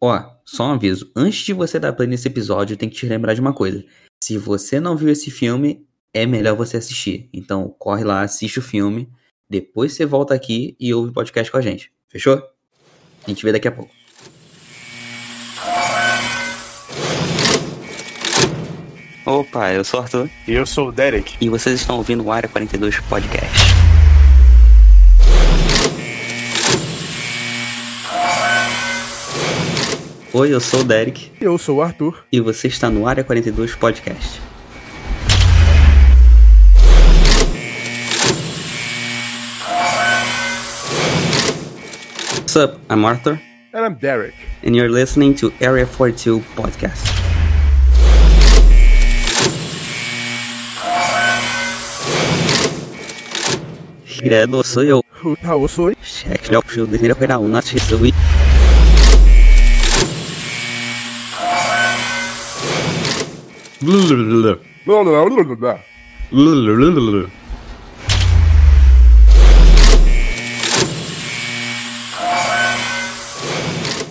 Ó, só um aviso. Antes de você dar play nesse episódio, tem que te lembrar de uma coisa. Se você não viu esse filme, é melhor você assistir. Então, corre lá, assiste o filme. Depois você volta aqui e ouve o podcast com a gente. Fechou? A gente vê daqui a pouco. Opa, eu sou o Arthur. E eu sou o Derek. E vocês estão ouvindo o Área 42 Podcast. Oi, eu sou o Derek. E eu sou o Arthur. E você está no Área 42 Podcast. What's up? I'm Arthur. And I'm Derek. And you're listening to Area 42 Podcast. Credo, sou eu. Eu sou. Cheque de óculos, deveria operar um. Não,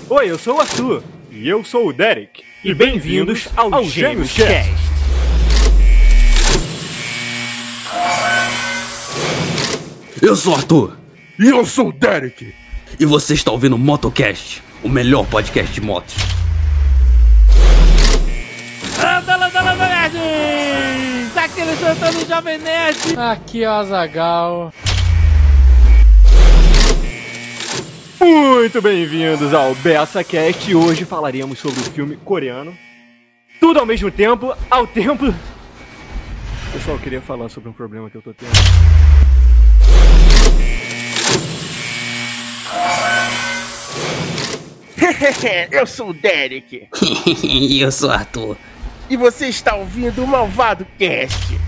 Oi, eu sou o Arthur. E eu sou o Derek. E bem-vindos ao, ao Gêmeos Cast. Eu sou o Arthur. E eu sou o Derek. E você está ouvindo o Motocast, o melhor podcast de motos. Aquele santando Jovem Nerd! Aqui é o Azagal. Muito bem-vindos ao BessaCast. Hoje falaremos sobre o filme coreano. Tudo ao mesmo tempo, ao tempo. Pessoal, eu queria falar sobre um problema que eu tô tendo. eu sou o Derek. e eu sou o Arthur. E você está ouvindo o Malvado Cast.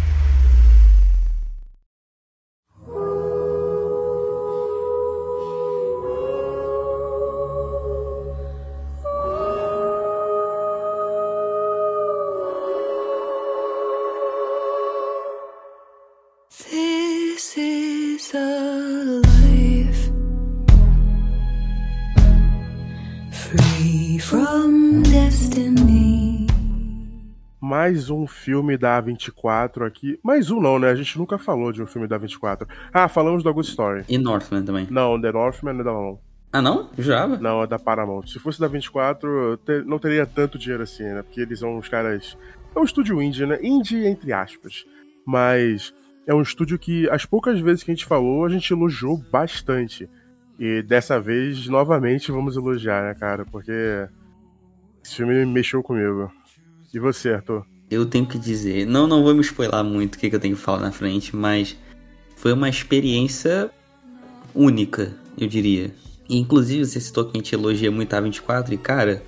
Mais um filme da A24 aqui. Mais um não, né? A gente nunca falou de um filme da A24. Ah, falamos do Ghost Story. E Northman também. Não, The Northman não é da não. Ah, não? Jurava? Não, é da Paramount. Se fosse da 24, te- não teria tanto dinheiro assim, né? Porque eles são uns caras. É um estúdio indie, né? Indie entre aspas. Mas é um estúdio que, as poucas vezes que a gente falou, a gente elogiou bastante. E dessa vez, novamente, vamos elogiar, né, cara? Porque esse filme mexeu comigo. E você, Arthur? Eu tenho que dizer, não, não vou me spoiler muito o que, que eu tenho que falar na frente, mas foi uma experiência única, eu diria. E, inclusive, você citou que a gente elogia muito a 24 e, cara,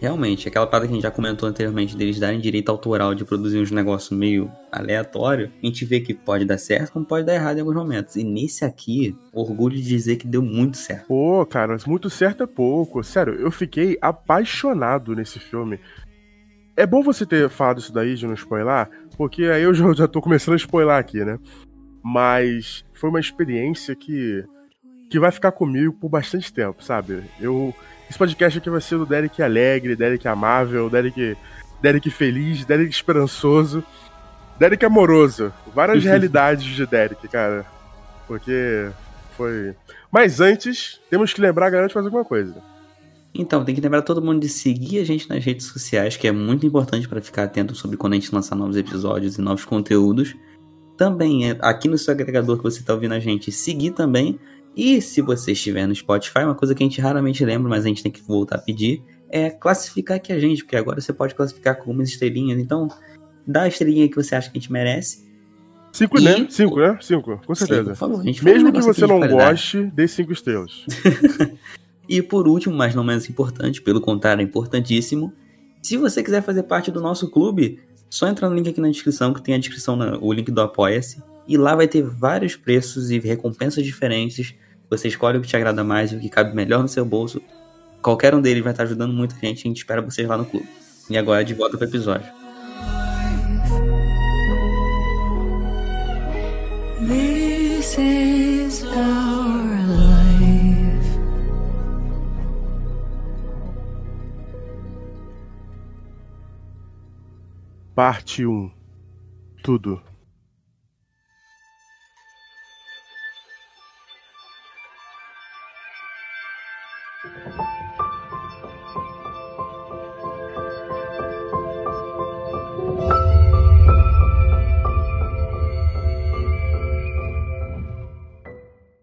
realmente, aquela parada que a gente já comentou anteriormente deles darem direito autoral de produzir uns negócios meio aleatório, a gente vê que pode dar certo como pode dar errado em alguns momentos. E nesse aqui, orgulho de dizer que deu muito certo. Pô, cara, muito certo é pouco. Sério, eu fiquei apaixonado nesse filme. É bom você ter falado isso daí de não spoiler, porque aí eu já, já tô começando a spoiler aqui, né? Mas foi uma experiência que, que vai ficar comigo por bastante tempo, sabe? Eu. Esse podcast aqui vai ser do Derek alegre, Derek amável, Derek, Derek feliz, Derek esperançoso, Derek amoroso. Várias realidades de Derek, cara. Porque foi. Mas antes, temos que lembrar galera de fazer alguma coisa. Então, tem que lembrar todo mundo de seguir a gente nas redes sociais, que é muito importante para ficar atento sobre quando a gente lançar novos episódios e novos conteúdos. Também, é, aqui no seu agregador que você está ouvindo a gente, seguir também. E se você estiver no Spotify, uma coisa que a gente raramente lembra, mas a gente tem que voltar a pedir, é classificar aqui a gente, porque agora você pode classificar com algumas estrelinhas. Então, dá a estrelinha que você acha que a gente merece. Cinco, E- né? Cinco, né? Cinco, com certeza. por favor, Mesmo que você não qualidade. goste, dê cinco estrelas. E por último, mas não menos importante, pelo contrário, é importantíssimo. Se você quiser fazer parte do nosso clube, só entra no link aqui na descrição, que tem a descrição, na- o link do Apoia-se. E lá vai ter vários preços e recompensas diferentes. Você escolhe o que te agrada mais e o que cabe melhor no seu bolso. Qualquer um deles vai estar ajudando muita gente. A gente espera vocês lá no clube. E agora de volta pro episódio. This is Parte 1. Tudo.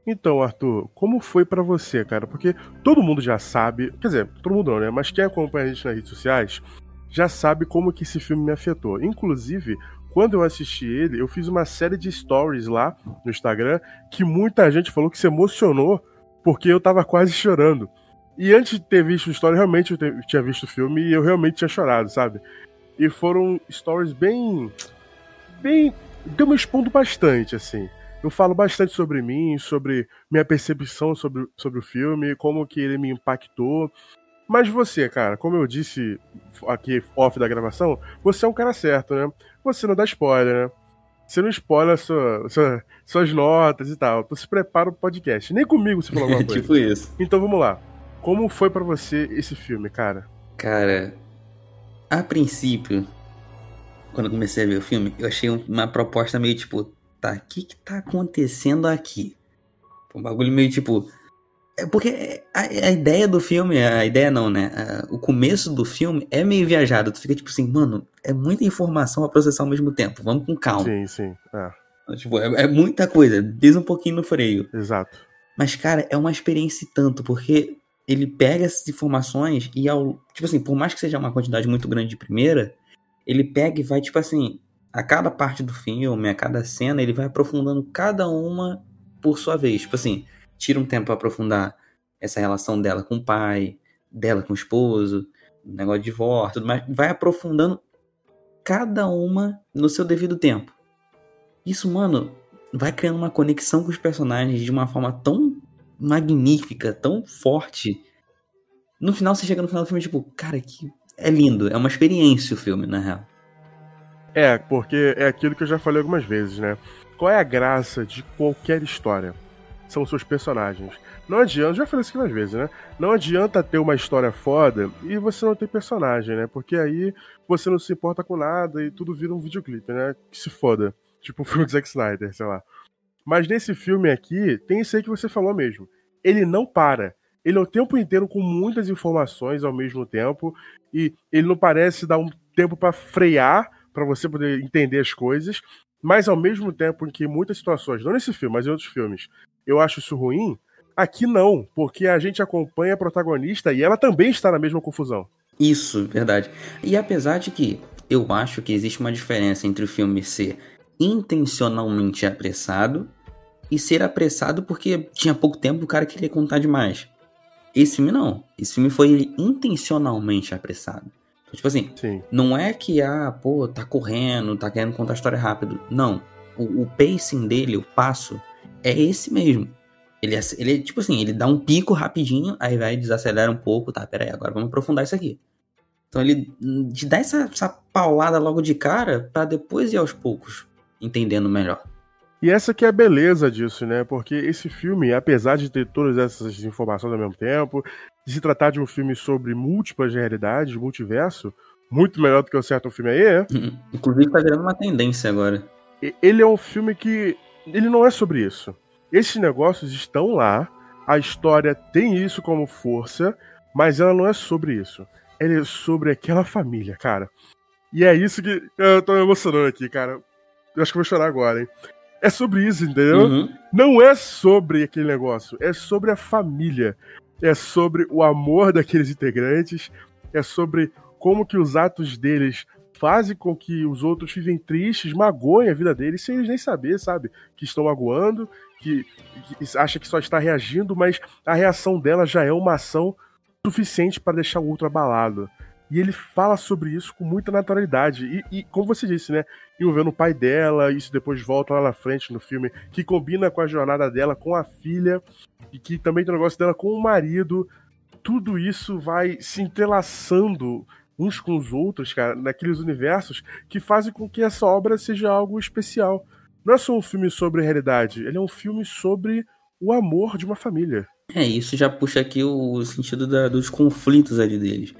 Então, Arthur, como foi pra você, cara? Porque todo mundo já sabe, quer dizer, todo mundo não, né? Mas quem acompanha a gente nas redes sociais já sabe como que esse filme me afetou. Inclusive, quando eu assisti ele, eu fiz uma série de stories lá no Instagram que muita gente falou que se emocionou porque eu tava quase chorando. E antes de ter visto o story, realmente eu te- tinha visto o filme e eu realmente tinha chorado, sabe? E foram stories bem. bem. Deu me expondo bastante, assim. Eu falo bastante sobre mim, sobre minha percepção sobre, sobre o filme, como que ele me impactou. Mas você, cara, como eu disse aqui off da gravação, você é um cara certo, né? Você não dá spoiler, né? Você não spoiler sua, sua- suas notas e tal. Tu se prepara pro podcast. Nem comigo você falou alguma coisa. tipo isso. Então vamos lá. Como foi pra você esse filme, cara? Cara, a princípio, quando eu comecei a ver o filme, eu achei um- uma proposta meio tipo, tá, o que que tá acontecendo aqui? Um bagulho meio tipo. É porque a, a ideia do filme, a ideia não, né? A- o começo do filme é meio viajado. Tu fica tipo assim, mano, é muita informação a processar ao mesmo tempo. Vamos com calma. Sim, sim. É, Tipo, é, é muita coisa. Diz um pouquinho no freio. exato. Mas, cara, é uma experiência e tanto, porque ele pega essas informações e ao. Tipo assim, por mais que seja uma quantidade muito grande de primeira, ele pega e vai, tipo assim, a cada parte do filme, a cada cena, ele vai aprofundando cada uma por sua vez. Tipo assim, tira um tempo pra aprofundar essa relação dela com o pai, dela com o esposo, negócio de divórcio, tudo mais. Vai aprofundando cada uma no seu devido tempo. Isso, mano, vai criando uma conexão com os personagens de uma forma tão magnífica, tão forte. No final, você chega no final do filme, tipo, cara, que é lindo. É uma experiência o filme, na real. É, porque é aquilo que eu já falei algumas vezes, né? Qual é a graça de qualquer história? São seus personagens. Não adianta, já falei isso aqui várias vezes, né? Não adianta ter uma história foda e você não ter personagem, né? Porque aí você não se importa com nada e tudo vira um videoclipe, né? Que se foda. Tipo o filme do Zack Snyder, sei lá. Mas nesse filme aqui, tem isso aí que você falou mesmo. Ele não para. Ele é o tempo inteiro com muitas informações ao mesmo tempo e ele não parece dar um tempo pra frear pra você poder entender as coisas, mas ao mesmo tempo em que muitas situações, não nesse filme, mas em outros filmes, eu acho isso ruim, aqui não, porque a gente acompanha a protagonista e ela também está na mesma confusão. Isso, verdade. E apesar de que eu acho que existe uma diferença entre o filme ser intencionalmente apressado e ser apressado porque tinha pouco tempo o cara queria contar demais. Esse filme não. Esse filme foi intencionalmente apressado. Então, tipo assim, Sim. não é que, ah, pô, tá correndo, tá querendo contar a história rápido. Não. O, o pacing dele, o passo, é esse mesmo. Ele, é- ele, tipo assim, ele dá um pico rapidinho, aí vai desacelera um pouco, tá, peraí, agora vamos aprofundar isso aqui. Então ele hum, te dá essa, essa paulada logo de cara, pra depois ir aos poucos, entendendo melhor. E essa que é a beleza disso, né? Porque esse filme, apesar de ter todas essas informações ao mesmo tempo, de se tratar de um filme sobre múltiplas realidades, multiverso, muito melhor do que o certo filme aí, é. Inclusive tá virando uma tendência agora. Ele é um filme que. Ele não é sobre isso. Esses negócios estão lá, a história tem isso como força, mas ela não é sobre isso. Ela é sobre aquela família, cara. E é isso que. Eu tô me emocionando aqui, cara. Eu acho que vou chorar agora, hein? É sobre isso, entendeu? Uhum. Não é sobre aquele negócio, é sobre a família. É sobre o amor daqueles integrantes, é sobre como que os atos deles fazem com que os outros fiquem tristes, magoem a vida deles, sem eles nem saber, sabe? Que estão magoando, que, que acha que só está reagindo, mas a reação dela já é uma ação suficiente para deixar o outro abalado. E ele fala sobre isso com muita naturalidade. E, e, como você disse, né? Envolvendo o pai dela, isso depois volta lá na frente no filme, que combina com a jornada dela com a filha, e que também tem o negócio dela com o marido. Tudo isso vai se entrelaçando uns com os outros, cara, naqueles universos que fazem com que essa obra seja algo especial. Não é só um filme sobre realidade, ele é um filme sobre o amor de uma família. É, isso já puxa aqui o sentido da- dos conflitos ali deles.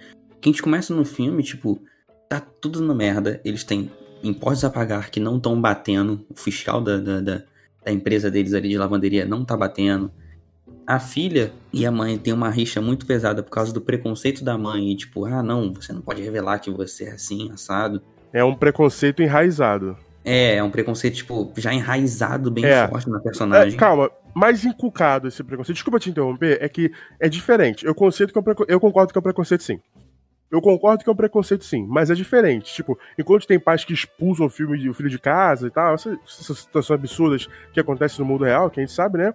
A gente começa no filme, tipo, tá tudo na merda. Eles têm impostos a pagar que não estão batendo. O fiscal da, da, da, da empresa deles ali de lavanderia não tá batendo. A filha e a mãe têm uma rixa muito pesada por causa do preconceito da mãe. E tipo, ah, não, você não pode revelar que você é assim, assado. É um preconceito enraizado. É, é um preconceito, tipo, já enraizado bem É. forte na É, personagem. calma, mais inculcado esse preconceito. Desculpa te interromper, é que é diferente. Eu, conceito que é preco- eu concordo que é um preconceito sim. Eu concordo que é um preconceito sim, mas é diferente. Tipo, enquanto tem pais que expulsam o, filme de- o filho de casa e tal, essas, essas situações absurdas que acontecem no mundo real, que a gente sabe, né?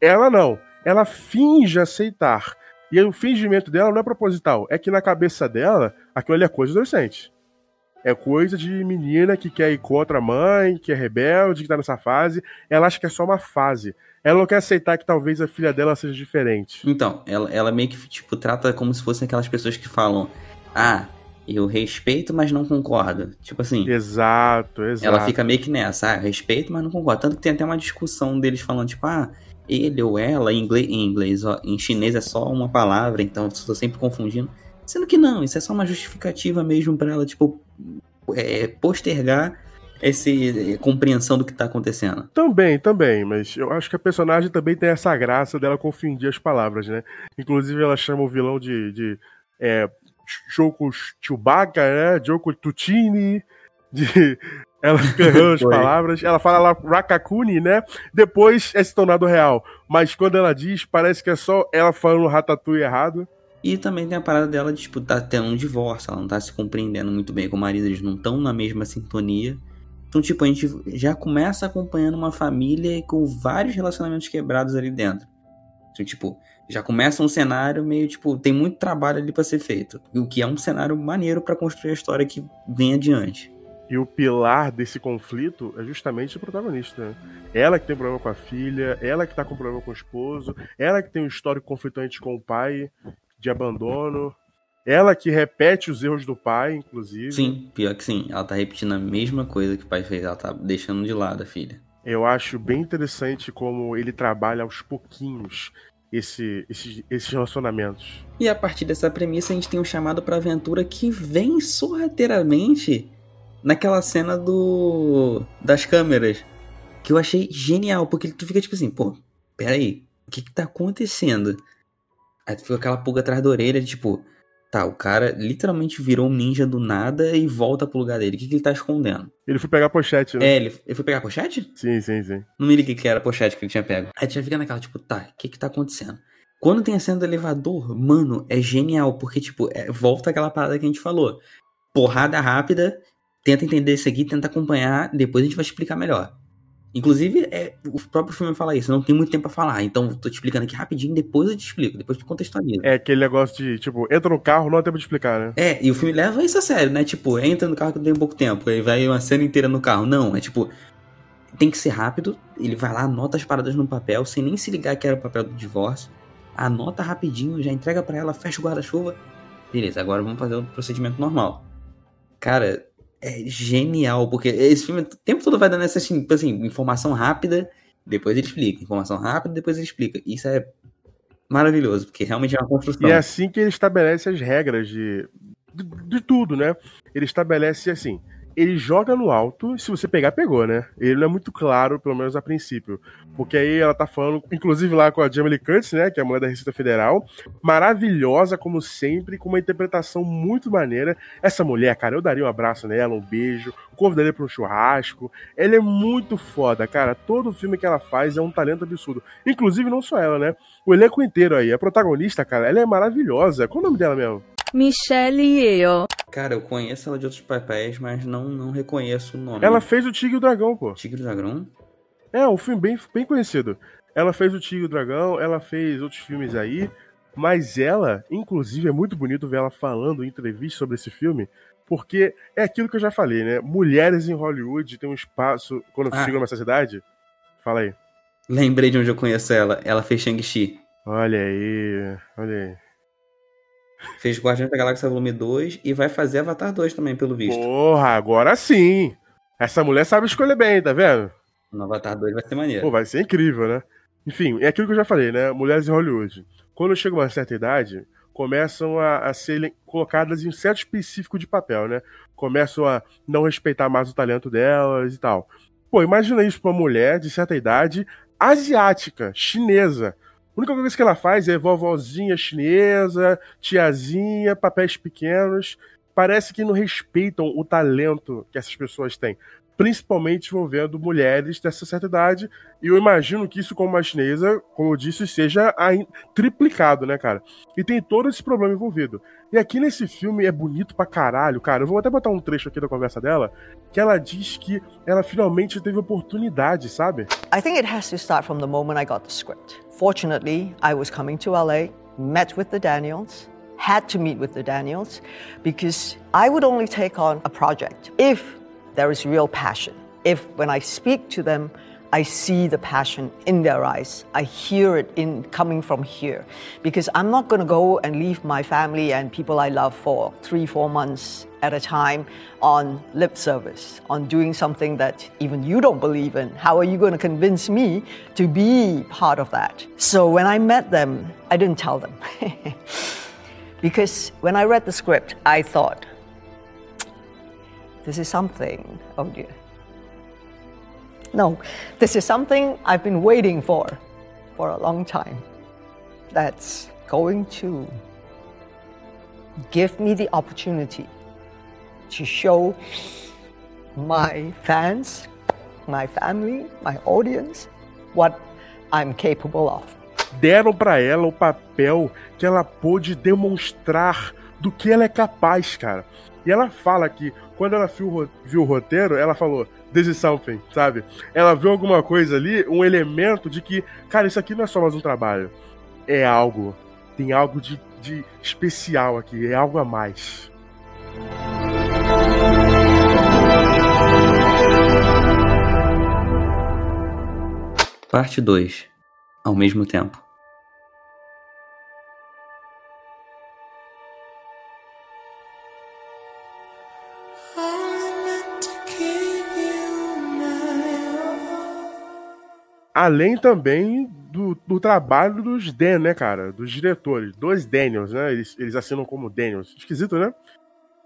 Ela não. Ela finge aceitar. E o fingimento dela não é proposital. É que na cabeça dela, aquilo ali é coisa adolescente. É coisa de menina que quer ir contra a mãe, que é rebelde, que tá nessa fase. Ela acha que é só uma fase. Ela não quer aceitar que talvez a filha dela seja diferente. Então, ela, ela meio que, tipo, trata como se fossem aquelas pessoas que falam: Ah, eu respeito, mas não concordo. Tipo assim, Exato, exato. ela fica meio que nessa, ah, respeito, mas não concordo. Tanto que tem até uma discussão deles falando, tipo, ah, ele ou ela, em inglês, em, inglês, ó, em chinês é só uma palavra, então eu tô sempre confundindo. Sendo que não, isso é só uma justificativa mesmo pra ela, tipo, é, postergar essa compreensão do que tá acontecendo. Também, também, mas eu acho que a personagem também tem essa graça dela confundir as palavras, né? Inclusive ela chama o vilão de, de é, Joko Chewbacca, né? Joko Tutini, de... Ela fica errando as palavras. Ela fala lá Rakakuni, né? Depois é se tornado real. Mas quando ela diz, parece que é só ela falando Ratatouille errado. E também tem a parada dela de, tipo, tá tendo um divórcio, ela não tá se compreendendo muito bem com o marido, eles não estão na mesma sintonia. Então, tipo, a gente já começa acompanhando uma família com vários relacionamentos quebrados ali dentro. Então, tipo, já começa um cenário meio, tipo, tem muito trabalho ali pra ser feito. O que é um cenário maneiro pra construir a história que vem adiante. E o pilar desse conflito é justamente o protagonista. né? Ela que tem problema com a filha, ela que tá com problema com o esposo, ela que tem um histórico conflitante com o pai, de abandono, ela que repete os erros do pai, inclusive. Sim, pior que sim, ela tá repetindo a mesma coisa que o pai fez, ela tá deixando de lado a filha. Eu acho bem interessante como ele trabalha aos pouquinhos esse, esses, esses relacionamentos. E a partir dessa premissa, a gente tem um chamado pra aventura que vem sorrateiramente naquela cena do das câmeras. Que eu achei genial, porque tu fica tipo assim, pô, peraí, o que que tá acontecendo? Aí tu fica aquela pulga atrás da orelha, tipo, tá, o cara literalmente virou um ninja do nada e volta pro lugar dele. O que que ele tá escondendo? Ele foi pegar a pochete, né? É, ele, ele foi pegar a pochete? Sim, sim, sim. Não me liguei que era a pochete que ele tinha pego. Aí já fica naquela, tipo, tá, o que que tá acontecendo? Quando tem a cena do elevador, mano, é genial, porque, tipo, é- volta aquela parada que a gente falou. Porrada rápida, tenta entender isso aqui, tenta acompanhar, depois a gente vai explicar melhor. Inclusive, é, o próprio filme fala isso, não tem muito tempo pra falar, então tô te explicando aqui rapidinho, depois eu te explico, depois eu te contextualizo. É aquele negócio de, tipo, entra no carro, não há tempo de explicar, né? É, e o filme leva isso a sério, né? Tipo, entra no carro que tem pouco tempo, aí vai uma cena inteira no carro. Não, é tipo, tem que ser rápido. Ele vai lá, anota as paradas no papel, sem nem se ligar que era o papel do divórcio. Anota rapidinho, já entrega pra ela, fecha o guarda-chuva. Beleza, agora vamos fazer o procedimento normal. Cara, é genial, porque esse filme o tempo todo vai dando essa assim, tipo assim, informação rápida, depois ele explica. Informação rápida, depois ele explica. Isso é maravilhoso, porque realmente é uma construção. E é assim que ele estabelece as regras de, de, de tudo, né? Ele estabelece assim. Ele joga no alto, se você pegar, pegou, né? Ele não é muito claro, pelo menos a princípio. Porque aí ela tá falando, inclusive lá com a Jamie Lee Curtis, né? Que é a mulher da Receita Federal. Maravilhosa, como sempre, com uma interpretação muito maneira. Essa mulher, cara, eu daria um abraço nela, um beijo, convidaria pra um churrasco. Ela é muito foda, cara. Todo filme que ela faz é um talento absurdo. Inclusive, não só ela, né? O elenco inteiro aí. A protagonista, cara, ela é maravilhosa. Qual o nome dela mesmo? Michelle Yeoh. Cara, eu conheço ela de outros papéis, mas não, não reconheço o nome. Ela fez o Tigre e o Dragão, pô. Tigre do Dragão? É, um filme bem, bem conhecido. Ela fez o Tigre e o Dragão, ela fez outros filmes aí. Mas ela, inclusive, é muito bonito ver ela falando em entrevista sobre esse filme. Porque é aquilo que eu já falei, né? Mulheres em Hollywood têm um espaço. Quando Ah. chegam nessa cidade. Fala aí. Lembrei de onde eu conheço ela. Ela fez Shang-Chi. Olha aí, olha aí. Fez Guardiões da Galáxia Volume 2 e vai fazer Avatar 2 também, pelo visto. Porra, agora sim! Essa mulher sabe escolher bem, tá vendo? No Avatar 2 vai ser maneiro. Pô, vai ser incrível, né? Enfim, é aquilo que eu já falei, né? Mulheres em Hollywood. Quando chega uma certa idade, começam a, a ser colocadas em um certo específico de papel, né? Começam a não respeitar mais o talento delas e tal. Pô, imagina isso pra uma mulher de certa idade, asiática, chinesa. A única coisa que ela faz é vovozinha chinesa, tiazinha, papéis pequenos. Parece que não respeitam o talento que essas pessoas têm principalmente envolvendo mulheres dessa certa idade. E eu imagino que isso, como uma chinesa, como eu disse, seja triplicado, né, cara? E tem todo esse problema envolvido. E aqui nesse filme é bonito pra caralho, cara. Eu vou até botar um trecho aqui da conversa dela, que ela diz que ela finalmente teve oportunidade, sabe? I think it has to start from the moment I got the script. Fortunately, I was coming to LA, met with the Daniels, had to meet with the Daniels, because I would only take on a project if there is real passion. If when I speak to them, I see the passion in their eyes. I hear it in coming from here. Because I'm not going to go and leave my family and people I love for three, four months at a time on lip service, on doing something that even you don't believe in. How are you going to convince me to be part of that? So when I met them, I didn't tell them. because when I read the script, I thought, this is something, oh dear. No, this is something I've been waiting for for a long time. That's going to give me the opportunity to show my fans, my family, my audience what I'm capable of. Deram para ela o papel que ela pôde demonstrar do que ela é capaz, cara. E ela fala que quando ela viu, viu o roteiro, ela falou: This is something, sabe? Ela viu alguma coisa ali, um elemento de que, cara, isso aqui não é só mais um trabalho. É algo. Tem algo de, de especial aqui, é algo a mais. Parte 2 Ao mesmo tempo. Além também do, do trabalho dos Dan, né, cara? Dos diretores, dois Daniels, né? Eles, eles assinam como Daniels. Esquisito, né?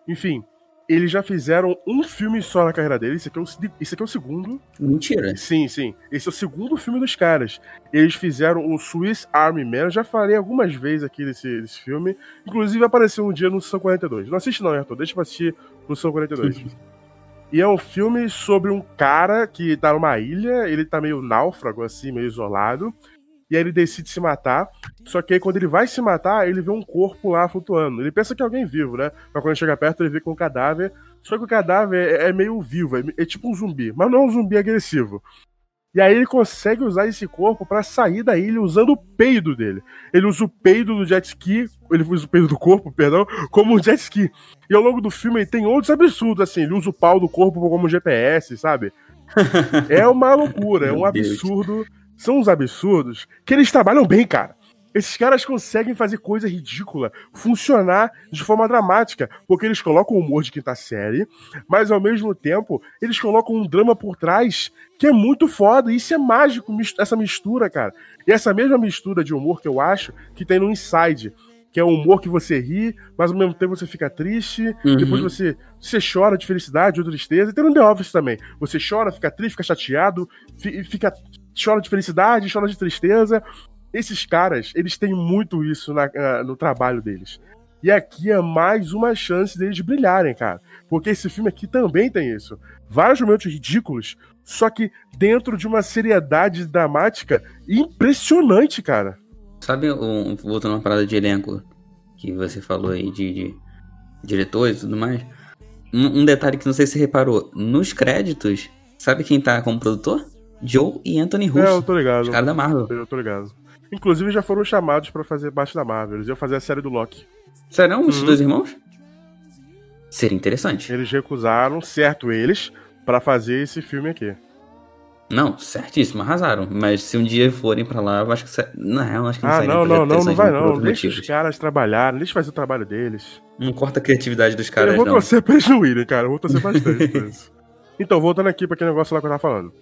Enfim, eles já fizeram um filme só na carreira deles. Esse aqui é o, esse aqui é o segundo. Mentira. Sim, sim. Esse é o segundo filme dos caras. Eles fizeram o Swiss Army Man. Eu já falei algumas vezes aqui desse, desse filme. Inclusive apareceu um dia no São 42. Não assiste não, Arthur. Deixa eu assistir no São 42. E é um filme sobre um cara que tá numa ilha, ele tá meio náufrago, assim, meio isolado. E aí ele decide se matar. Só que aí quando ele vai se matar, ele vê um corpo lá flutuando. Ele pensa que é alguém vivo, né? Mas quando ele chega perto, ele vê que é um cadáver. Só que o cadáver é, é meio vivo, é, é, tipo um zumbi. Mas não é um zumbi agressivo. E aí ele consegue usar esse corpo para sair da ilha usando o peido dele. Ele usa o peido do jet ski, ele usa o peido do corpo, perdão, como um jet ski. E ao longo do filme ele tem outros absurdos, assim, ele usa o pau do corpo como GPS, sabe? é uma loucura, é um absurdo. São uns absurdos que eles trabalham bem, cara. Esses caras conseguem fazer coisa ridícula funcionar de forma dramática, porque eles colocam o humor de quinta série, mas ao mesmo tempo eles colocam um drama por trás que é muito foda. E isso é mágico, essa mistura, cara. E essa mesma mistura de humor que eu acho que tem no Inside. Que é um humor que você ri, mas ao mesmo tempo você fica triste, uhum. depois você, você chora de felicidade ou tristeza. E tem no The Office também. Você chora, fica triste, fica chateado, fica, chora de felicidade, chora de tristeza. Esses caras, eles têm muito isso na, uh, no trabalho deles. E aqui é mais uma chance deles brilharem, cara. Porque esse filme aqui também tem isso. Vários momentos ridículos, só que dentro de uma seriedade dramática impressionante, cara. Sabe, um, voltando uma parada de elenco que você falou aí de, de diretores e tudo mais. Um, um, detalhe que não sei se você reparou: nos créditos, sabe quem tá como produtor? Joe e Anthony Russo. É, eu tô ligado. Os caras da Marvel. Eu tô ligado. Inclusive já foram chamados para fazer parte da Marvel. Eles iam fazer a série do Loki. Serão os dois irmãos? Seria interessante. Eles recusaram, certo eles, para fazer esse filme aqui. Não, certíssimo, arrasaram. Mas se um dia forem para lá, eu acho que. Não, acho que não Ah, não, não, não, não vai não. Deixa os caras trabalharem, deixa fazer o trabalho deles. Não corta a criatividade dos caras, Eu vou não. torcer pra eles não irem, cara. Eu vou torcer bastante pra isso. Então, voltando aqui pra aquele negócio lá que eu tava falando.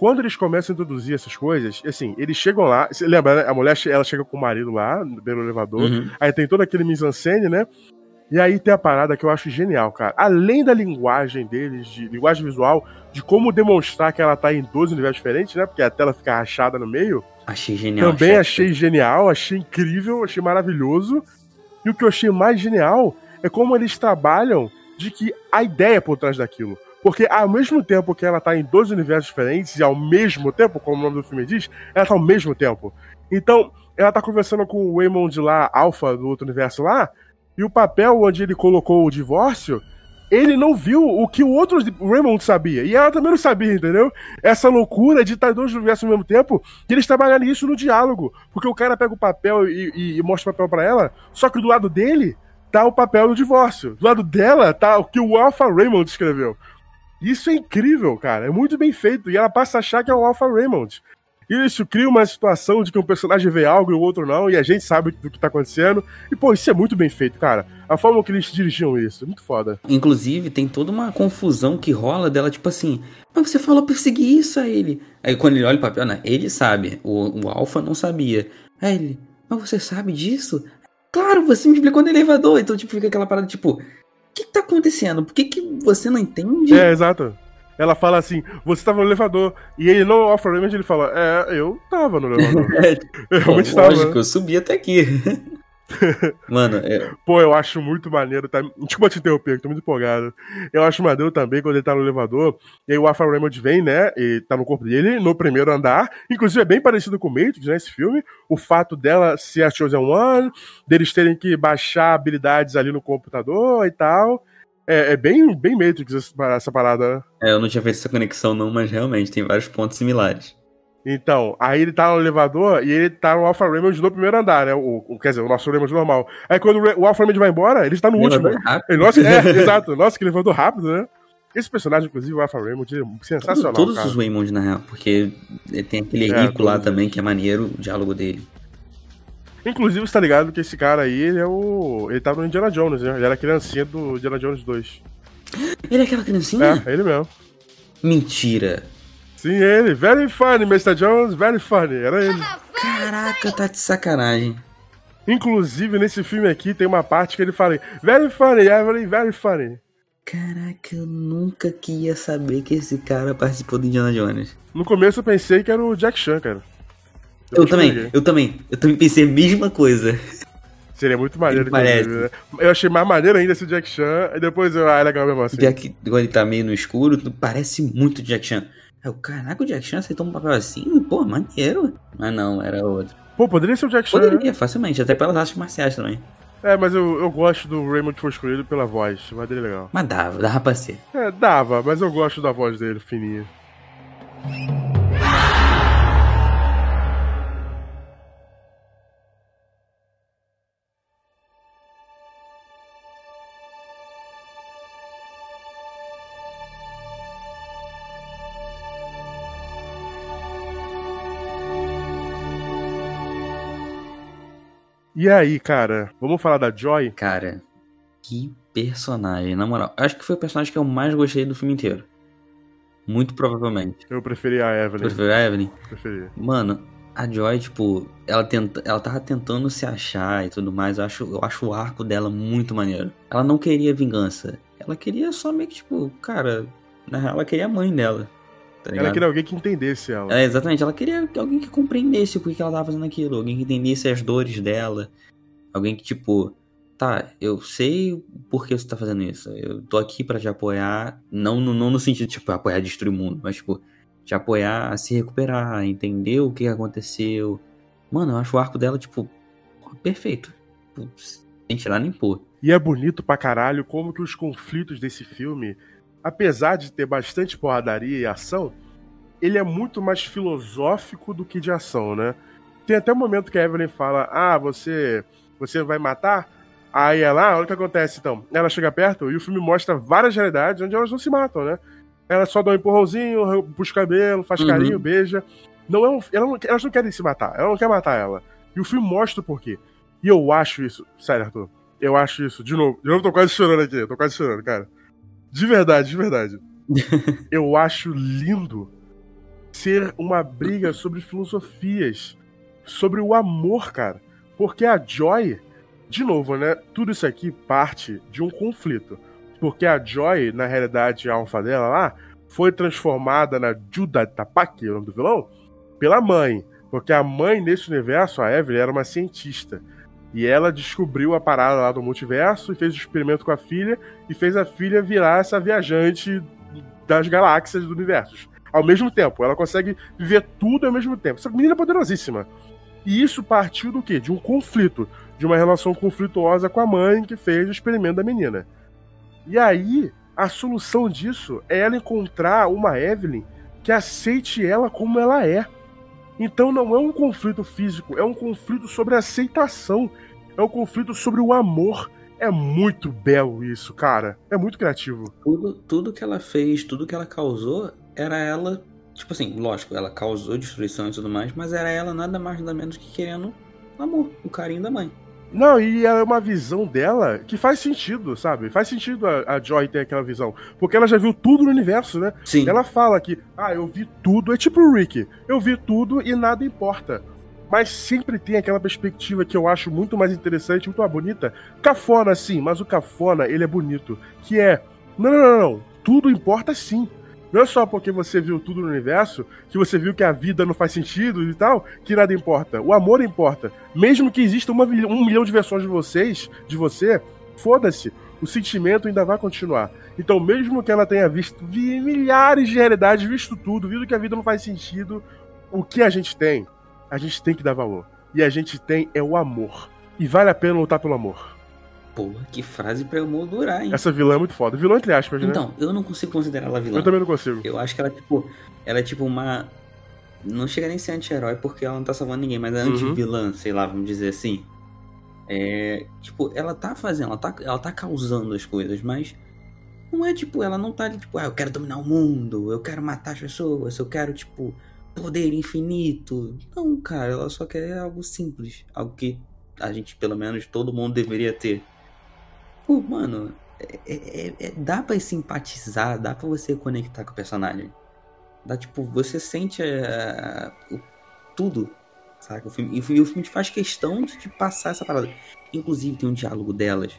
Quando eles começam a introduzir essas coisas, assim, eles chegam lá. Você lembra, né? A mulher ela chega com o marido lá, pelo elevador. Uhum. Aí tem todo aquele mise-en-scène, né? E aí tem a parada que eu acho genial, cara. Além da linguagem deles, de linguagem visual, de como demonstrar que ela tá em 12 universos diferentes, né? Porque a tela fica rachada no meio. Achei genial. Também chefe. achei genial, achei incrível, achei maravilhoso. E o que eu achei mais genial é como eles trabalham de que a ideia por trás daquilo. Porque ao mesmo tempo que ela tá em 12 universos diferentes, e ao mesmo tempo, como o nome do filme diz, ela tá ao mesmo tempo. Então, ela tá conversando com o Waymond lá, Alpha, do outro universo lá, e o papel onde ele colocou o divórcio, ele não viu o que o outro Raymond sabia. E ela também não sabia, entendeu? Essa loucura de estar em dois universos ao mesmo tempo, e eles trabalharem isso no diálogo. Porque o cara pega o papel e, e- e mostra o papel pra ela, só que do lado dele tá o papel do divórcio. Do lado dela tá o que o Alpha Raymond escreveu. Isso é incrível, cara. É muito bem feito. E ela passa a achar que é o Alpha Raymond. Isso cria uma situação de que um personagem vê algo e o outro não, e a gente sabe do que tá acontecendo. E, pô, isso é muito bem feito, cara. A forma que eles dirigiam isso, é muito foda. Inclusive, tem toda uma confusão que rola dela, tipo assim, mas você falou pra eu seguir isso a ele. Aí quando ele olha o papel, né, ele sabe, o, o Alpha não sabia. Aí ele, mas você sabe disso? Claro, você me explicou no elevador. Então, tipo, fica aquela parada, tipo, que, que tá acontecendo? Por que, que você não entende? É, exato. Ela fala assim, você tava no elevador. E ele não, o Alpha Raymond, ele fala, é, eu tava no elevador. eu realmente tava. Lógico, eu subi até aqui. Mano, é, Pô, eu acho muito maneiro. Tá... Desculpa te interromper, que tô muito empolgado. Eu acho maneiro também quando ele tá no elevador. E aí o Alpha Raymond vem, né? E tá no corpo dele, no primeiro andar. Inclusive é bem parecido com o Matrix, né? Esse filme. O fato dela ser a Chosen One, deles terem que baixar habilidades ali no computador e tal. É, é bem, bem Matrix essa, parada, né? é, eu não tinha feito essa conexão não, mas realmente tem vários pontos similares. Então, aí ele tá no elevador e ele tá no Alpha Raymond no primeiro andar, né? O, o- quer dizer, o nosso Raymond normal. Aí quando o o Alpha Raymond vai embora, ele está no último. Elevador rápido. Ele- Nossa, é, exato. Nossa, que levantou rápido, né? Esse personagem, inclusive, o Alpha Raymond, ele é sensacional, Todos cara. os Waymond, na real, porque tem aquele É, rico lá todos também, que é maneiro, o diálogo dele. Inclusive, você tá ligado que esse cara aí, ele é o... Ele tá no Indiana Jones, né? Ele era a criancinha do Indiana Jones 2. Ele é aquela criancinha? É, ele mesmo. Mentira. Sim, ele. Very funny, Mr. Jones, very funny. Era ele. Caraca, tá de sacanagem. Inclusive, nesse filme aqui, tem uma parte que ele fala Very funny, Evelyn, very funny. Caraca, eu nunca que ia saber que esse cara participou do Indiana Jones. No começo eu pensei que era o Jack Chan, cara. Eu Depois também, eu também. Eu também pensei a mesma coisa. Seria muito maneiro, parece. né? Eu achei mais maneiro ainda esse Jack Chan, e depois eu, ah, é legal mesmo assim. Que agora ele tá meio no escuro, parece muito Jack Chan. Eu, caraca, o Jack Chan aceitou um papel assim? Pô, maneiro. Mas não, era outro. Pô, poderia ser o Jack Chan, né? Poderia, facilmente, até pelas artes marciais também. É, mas eu, eu gosto do Raymond foi escolhido pela voz, voz dele é legal. Mas dava, dava pra ser. É, dava, mas eu gosto da voz dele, fininha. E aí, cara, vamos falar da Joy? Cara, que personagem, na moral. Acho que foi o personagem que eu mais gostei do filme inteiro. Muito provavelmente. Eu preferi a Evelyn. Prefiro a Evelyn. Preferi. Mano, a Joy, tipo, ela, tenta, ela tava tentando se achar e tudo mais. Eu acho, eu acho o arco dela muito maneiro. Ela não queria vingança. Ela queria só meio que, tipo, cara, na real, ela queria a mãe dela. Tá Ela queria alguém que entendesse ela. É, exatamente, ela queria que alguém que compreendesse o porquê ela tava fazendo aquilo, alguém que entendesse as dores dela, alguém que, tipo, tá, eu sei por que você tá fazendo isso, eu tô aqui pra te apoiar, não no, não no sentido de, tipo, apoiar destruir o mundo, mas, tipo, te apoiar a se recuperar, a entender o que aconteceu. Mano, eu acho o arco dela, tipo, perfeito. Tipo, Sem tirar nem pôr. E é bonito pra caralho como que os conflitos desse filme, apesar de ter bastante porradaria e ação, ele é muito mais filosófico do que de ação, né? Tem até um momento que a Evelyn fala: Ah, você, você vai matar? Aí ela, ah, olha o que acontece então. Ela chega perto e o filme mostra várias realidades onde elas não se matam, né? Ela só dá um empurrãozinho, puxa o cabelo, faz Uhum. carinho, beija. Não é um, ela não- elas não querem se matar, ela não quer matar ela. E o filme mostra o porquê. E eu acho isso, sério, Arthur, eu acho isso, de novo, de novo tô quase chorando aqui, tô quase chorando, cara. De verdade, de verdade. eu acho lindo ser uma briga sobre filosofias, sobre o amor, cara. Porque a Joy, de novo, né? Tudo isso aqui parte de um conflito. Porque a Joy, na realidade, a alfa dela lá, foi transformada na Judah Tapaki, o nome do vilão, pela mãe. Porque a mãe, nesse universo, a Evelyn, era uma cientista. E ela descobriu a parada lá do multiverso e fez o experimento com a filha e fez a filha virar essa viajante das galáxias do universo. Ao mesmo tempo, ela consegue viver tudo ao mesmo tempo. Essa menina é poderosíssima. E isso partiu do quê? De um conflito, de uma relação conflituosa com a mãe que fez o experimento da menina. E aí, a solução disso é ela encontrar uma Evelyn que aceite ela como ela é. Então não é um conflito físico, é um conflito sobre aceitação. É um conflito sobre o amor. É muito belo isso, cara. É muito criativo. Tudo, tudo que ela fez, tudo que ela causou, era ela. Tipo assim, lógico, ela causou destruição e tudo mais, mas era ela nada mais nada menos que querendo amor, o carinho da mãe. Não, e é uma visão dela que faz sentido, sabe? Faz sentido a, a, Joy ter aquela visão. Porque ela já viu tudo no universo, né? Sim. Ela fala que, ah, eu vi tudo. É tipo o Rick. Eu vi tudo e nada importa. Mas sempre tem aquela perspectiva que eu acho muito mais interessante, muito mais bonita. Cafona, sim, mas o cafona, ele é bonito. Que é, não, não, não, não. Tudo importa sim. Não é só porque você viu tudo no universo, que você viu que a vida não faz sentido e tal, que nada importa. O amor importa. Mesmo que exista uma, um milhão de versões de vocês, de você, foda-se. O sentimento ainda vai continuar. Então, mesmo que ela tenha visto milhares de realidades, visto tudo, visto que a vida não faz sentido, o que a gente tem, a gente tem que dar valor. E a gente tem é o amor. E vale a pena lutar pelo amor. Porra, que frase pra eu moldurar, hein? Essa vilã é muito foda. Vilã entre aspas, né? Então, eu não consigo considerar ela vilã. Eu também não consigo. Eu acho que ela, tipo, ela é tipo uma. Não chega nem a ser anti-herói porque ela não tá salvando ninguém, mas é Uhum. anti-vilã, sei lá, vamos dizer assim. É. Tipo, ela tá fazendo, ela tá, ela tá causando as coisas, mas. Não é tipo, ela não tá ali, tipo, ah, eu quero dominar o mundo, eu quero matar as pessoas, eu quero, tipo, poder infinito. Não, cara, ela só quer algo simples. Algo que a gente, pelo menos, todo mundo deveria ter. Pô, mano, é, é- é- dá pra simpatizar, dá pra você conectar com o personagem. Dá, tipo, você sente é, o- tudo, saca? O filme, e o filme- te faz questão de passar essa parada. Inclusive, tem um diálogo delas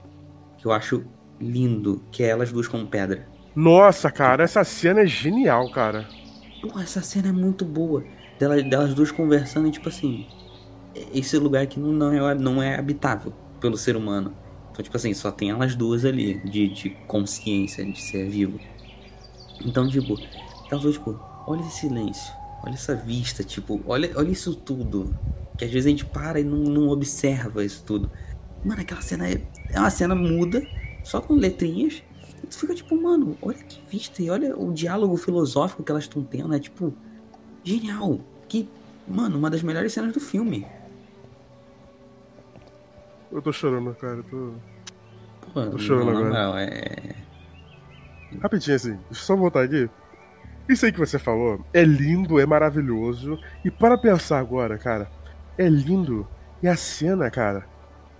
que eu acho lindo, que é elas duas como pedra. Nossa, cara, essa cena é genial, cara. Pô, essa cena é muito boa. Delas, delas duas conversando e, tipo assim, esse lugar aqui não, é, não é habitável pelo ser humano. Então, tipo assim, só tem elas duas ali, de, de consciência, de ser vivo. Então, tipo, talvez, tipo, olha esse silêncio, olha essa vista, tipo, olha, olha isso tudo. Que às vezes a gente para e não, não observa isso tudo. Mano, aquela cena é, é uma cena muda, só com letrinhas. E tu fica tipo, mano, olha que vista e olha o diálogo filosófico que elas estão tendo. É tipo, genial. Que, mano, uma das melhores cenas do filme. Eu tô chorando, cara. eu Tô... Pô, Tô chorando não, agora. moral, é. Rapidinho assim, deixa eu só voltar aqui. Isso aí que você falou é lindo, é maravilhoso. E para pensar agora, cara, é lindo. E a cena, cara,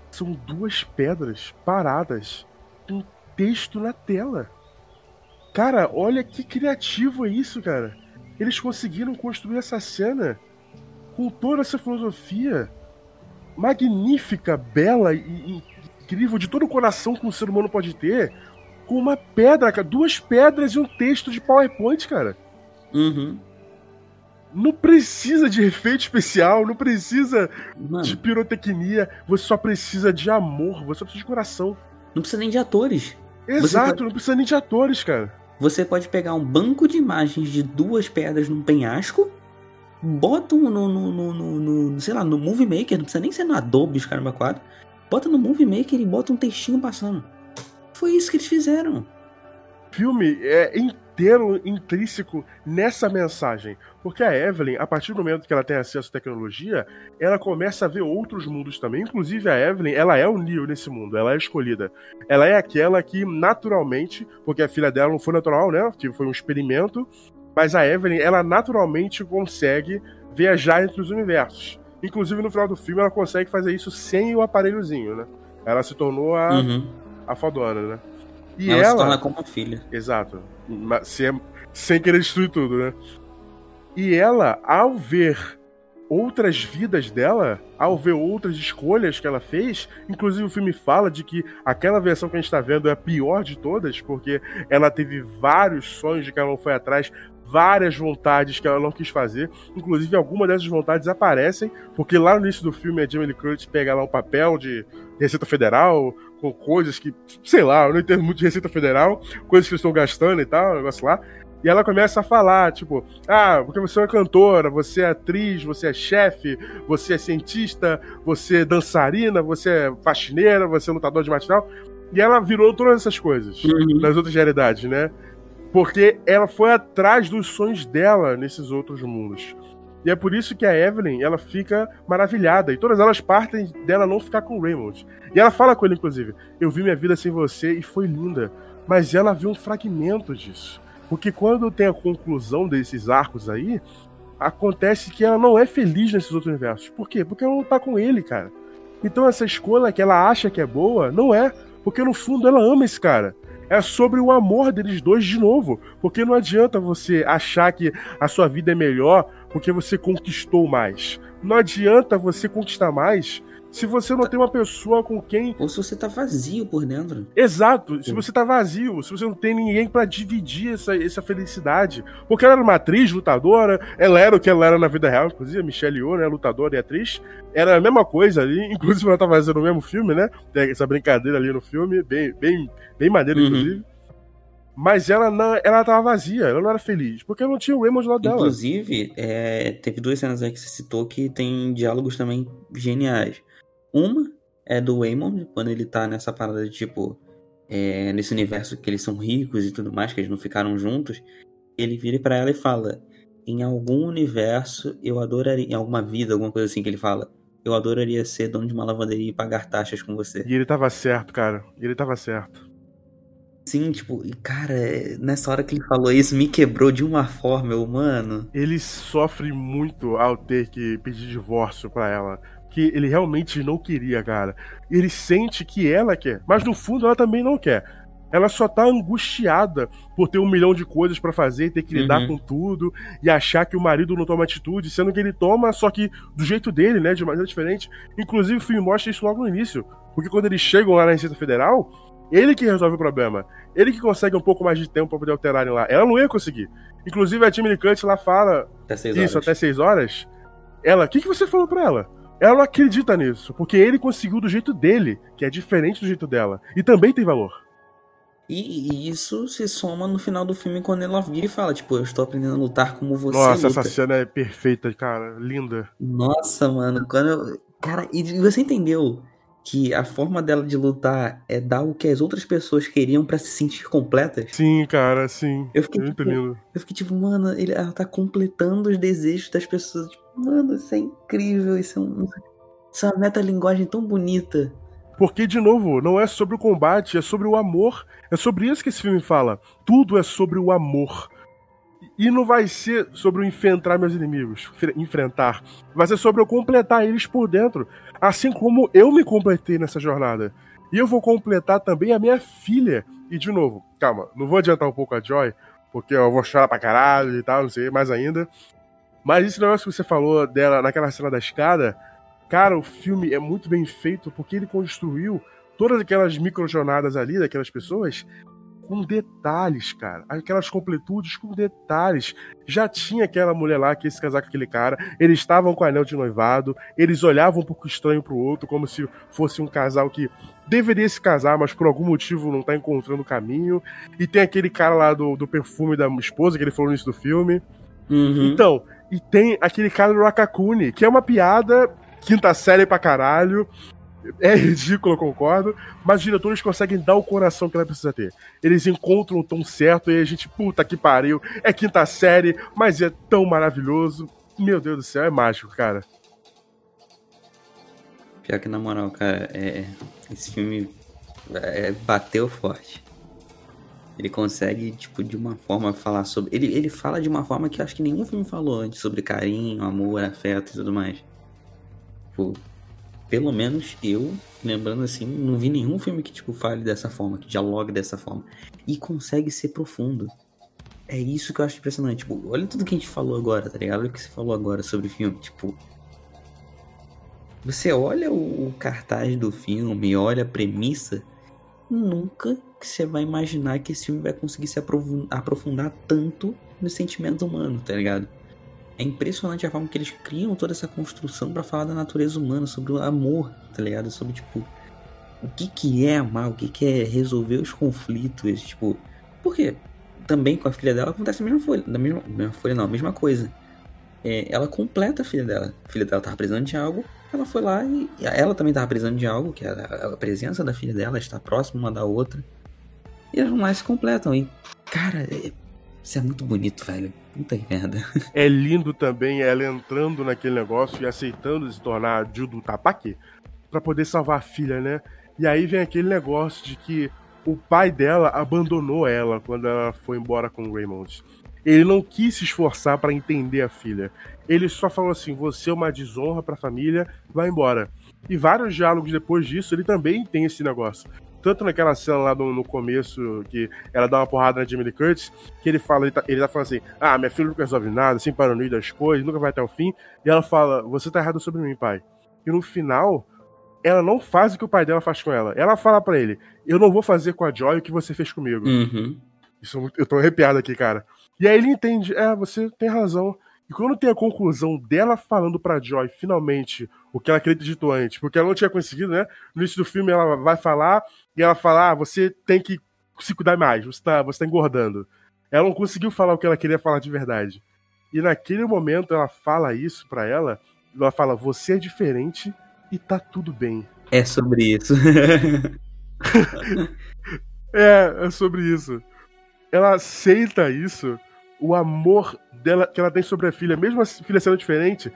são duas pedras paradas com texto na tela. Cara, olha que criativo é isso, cara. Eles conseguiram construir essa cena com toda essa filosofia magnífica, bela e incrível de todo o coração que um ser humano pode ter com uma pedra, cara. Duas pedras e um texto de PowerPoint, cara. Uhum. Não precisa de efeito especial, não precisa Mano, de pirotecnia. Você só precisa de amor, você só precisa de coração. não precisa nem de atores. Exato, pode- não precisa nem de atores, cara. Você pode pegar um banco de imagens de duas pedras num penhasco, bota no, no, no, no- sei lá, no Movie Maker, não precisa nem ser no Adobe, os caramba 4. Bota no Movie Maker e bota um textinho passando. Foi isso que eles fizeram. Filme é inteiro intrínseco nessa mensagem. Porque a Evelyn, a partir do momento que ela tem acesso à tecnologia, ela começa a ver outros mundos também. Inclusive a Evelyn, ela é o Neo nesse mundo, ela é escolhida. Ela é aquela que naturalmente, porque a filha dela não foi natural, né? Que foi um experimento, mas a Evelyn, ela naturalmente consegue viajar entre os universos. Inclusive no final do filme ela consegue fazer isso sem o aparelhozinho, né? Ela se tornou a, Uhum. a fodona, né? E ela, ela, se torna como a filha. Exato. Sem, sem querer destruir tudo, né? E ela, ao ver outras vidas dela, ao ver outras escolhas que ela fez, inclusive o filme fala de que aquela versão que a gente tá vendo é a pior de todas, porque ela teve vários sonhos de que ela não foi atrás, várias vontades que ela não quis fazer, inclusive algumas dessas vontades aparecem, porque lá no início do filme a Jamie Lee Curtis pega lá um papel de Receita Federal, com coisas que, sei lá, eu não entendo muito de Receita Federal, coisas que eles estão gastando e tal, um negócio lá. E ela começa a falar, tipo, ah, porque você é cantora, você é atriz, você é chefe, você é cientista, você é dançarina, você é faxineira, você é lutador de marcial. E ela virou todas essas coisas Uhum. nas outras realidades, né? Porque ela foi atrás dos sonhos dela nesses outros mundos. E é por isso que a Evelyn, ela fica maravilhada. E todas elas partem dela não ficar com o Raymond. E ela fala com ele, inclusive, eu vi minha vida sem você e foi linda. Mas ela viu um fragmento disso. Porque quando tem a conclusão desses arcos aí, acontece que ela não é feliz nesses outros universos. Por quê? Porque ela não tá com ele, cara. Então essa escolha que ela acha que é boa, não é. Porque no fundo ela ama esse cara. É sobre o amor deles dois de novo. Porque não adianta você achar que a sua vida é melhor porque você conquistou mais. Não adianta você conquistar mais se você não tem uma pessoa com quem Ou se você tá vazio por dentro. Exato. Se você tá vazio, se você não tem ninguém pra dividir essa, essa felicidade. Porque ela era uma atriz, lutadora, ela era o que ela era na vida real, inclusive a Michelle Yeoh, né, lutadora e atriz. Era a mesma coisa ali, inclusive ela tava fazendo o mesmo filme, né? Tem essa brincadeira ali no filme, bem, bem, bem maneiro, Uhum. inclusive. Mas ela não, ela tava vazia, ela não era feliz, porque não tinha o Raymond lá dela. Inclusive, é, teve duas cenas aí que você citou que tem diálogos também geniais. Uma é do Waymond, quando ele tá nessa parada de tipo. é, nesse universo que eles são ricos e tudo mais, que eles não ficaram juntos. Ele vira pra ela e fala: Em algum universo eu adoraria. Em alguma vida, alguma coisa assim que ele fala. Eu adoraria ser dono de uma lavanderia e pagar taxas com você. E ele tava certo, cara. E ele tava certo. Sim, tipo, e cara, é, nessa hora que ele falou isso, me quebrou de uma forma, eu, mano. Ele sofre muito ao ter que pedir divórcio pra ela. Que ele realmente não queria, cara. Ele sente que ela quer, mas no fundo ela também não quer. Ela só tá angustiada por ter um milhão de coisas pra fazer, ter que lidar Uhum. com tudo e achar que o marido não toma atitude, sendo que ele toma, só que do jeito dele, né, de maneira diferente. Inclusive o filme mostra isso logo no início, porque quando eles chegam lá na Receita Federal, ele que resolve o problema. Ele que consegue um pouco mais de tempo pra poder alterarem lá. Ela não ia conseguir. Inclusive a Lee Curtis lá fala, Até seis isso, horas. até 6 horas. Ela, o que, que você falou pra ela? Ela não acredita nisso, porque ele conseguiu do jeito dele, que é diferente do jeito dela. E também tem valor. E, e isso se soma no final do filme quando ela vira e fala, tipo, eu estou aprendendo a lutar como você Nossa, luta. essa cena é perfeita, cara. Linda. Nossa, mano, quando eu... Cara, e você entendeu que a forma dela de lutar é dar o que as outras pessoas queriam pra se sentir completas? Sim, cara, sim. Eu fiquei, Muito tipo, lindo. eu fiquei tipo, mano, ele, ela tá completando os desejos das pessoas. Mano, isso é incrível, isso é, um, isso é uma metalinguagem tão bonita. Porque, de novo, não é sobre o combate, é sobre o amor. É sobre isso que esse filme fala. Tudo é sobre o amor. E não vai ser sobre o enfrentar meus inimigos, fre- enfrentar. Vai ser sobre eu completar eles por dentro. Assim como eu me completei nessa jornada. E eu vou completar também a minha filha. E, de novo, calma, não vou adiantar um pouco a Joy, porque eu vou chorar pra caralho e tal, não sei, mais ainda. Mas esse negócio que você falou dela naquela cena da escada, cara, o filme é muito bem feito porque ele construiu todas aquelas microjornadas ali daquelas pessoas com detalhes, cara. Aquelas completudes com detalhes. Já tinha aquela mulher lá que ia se casar com aquele cara, eles estavam com o anel de noivado, eles olhavam um pouco estranho pro outro, como se fosse um casal que deveria se casar, mas por algum motivo não tá encontrando o caminho. E tem aquele cara lá do, do perfume da esposa que ele falou no início do filme. Uhum. Então, e tem aquele cara do Rakakuni, que é uma piada quinta série pra caralho. É ridículo, concordo. Mas os diretores conseguem dar o coração que ela precisa ter. Eles encontram o tom certo e a gente, puta que pariu. É quinta série, mas é tão maravilhoso. Meu Deus do céu, é mágico, cara. Pior que na moral, cara, é, esse filme é, bateu forte. Ele consegue, tipo, de uma forma falar sobre. Ele, ele fala de uma forma que eu acho que nenhum filme falou antes sobre carinho, amor, afeto e tudo mais. Tipo, pelo menos eu, lembrando assim, não vi nenhum filme que, tipo, fale dessa forma, que dialogue dessa forma. E consegue ser profundo. é isso que eu acho impressionante. Tipo, olha tudo que a gente falou agora, tá ligado? Olha o que você falou agora sobre o filme. Tipo, você olha o, cartaz do filme, olha a premissa, nunca que você vai imaginar que esse filme vai conseguir se aprofun- aprofundar tanto no sentimento humano, tá ligado? É impressionante a forma que eles criam toda essa construção pra falar da natureza humana, sobre o amor, tá ligado? Sobre, tipo, o que que é amar, o que que é resolver os conflitos, tipo... Por quê? Também com a filha dela acontece a mesma folha, da mesma, mesma folha não, a mesma coisa. É, ela completa a filha dela. A filha dela tava precisando de algo, ela foi lá e e ela também tava precisando de algo, que era a presença da filha dela, estar próxima uma da outra. E vão lá se completam. E, cara, é- isso é muito bonito, velho. Puta merda. É lindo também ela entrando naquele negócio e aceitando se tornar Judo Tapaki pra poder salvar a filha, né? E aí vem aquele negócio de que o pai dela abandonou ela quando ela foi embora com o Raymond. Ele não quis se esforçar pra entender a filha. Ele só falou assim: você é uma desonra pra família, vai embora. E vários diálogos depois disso, ele também tem esse negócio. Tanto naquela cena lá no, no começo, que ela dá uma porrada na Jamie Lee Curtis, que ele fala, ele tá, ele tá falando assim: Ah, minha filha nunca resolve nada, sem paranoia das coisas, nunca vai até o fim. E ela fala: Você tá errado sobre mim, pai. E no final, ela não faz o que o pai dela faz com ela. Ela fala pra ele: Eu não vou fazer com a Joy o que você fez comigo. Uhum. Isso é eu tô arrepiado aqui, cara. E aí ele entende, é, você tem razão. E quando tem a conclusão dela falando pra Joy, finalmente, o que ela acreditou antes, porque ela não tinha conseguido, né? No início do filme ela vai falar e ela fala, ah, você tem que se cuidar mais, você tá, você tá engordando. Ela não conseguiu falar o que ela queria falar de verdade. E naquele momento ela fala isso pra ela, ela fala, você é diferente e tá tudo bem. É sobre isso. É, é sobre isso. Ela aceita isso, o amor dela que ela tem sobre a filha, mesmo a filha sendo diferente,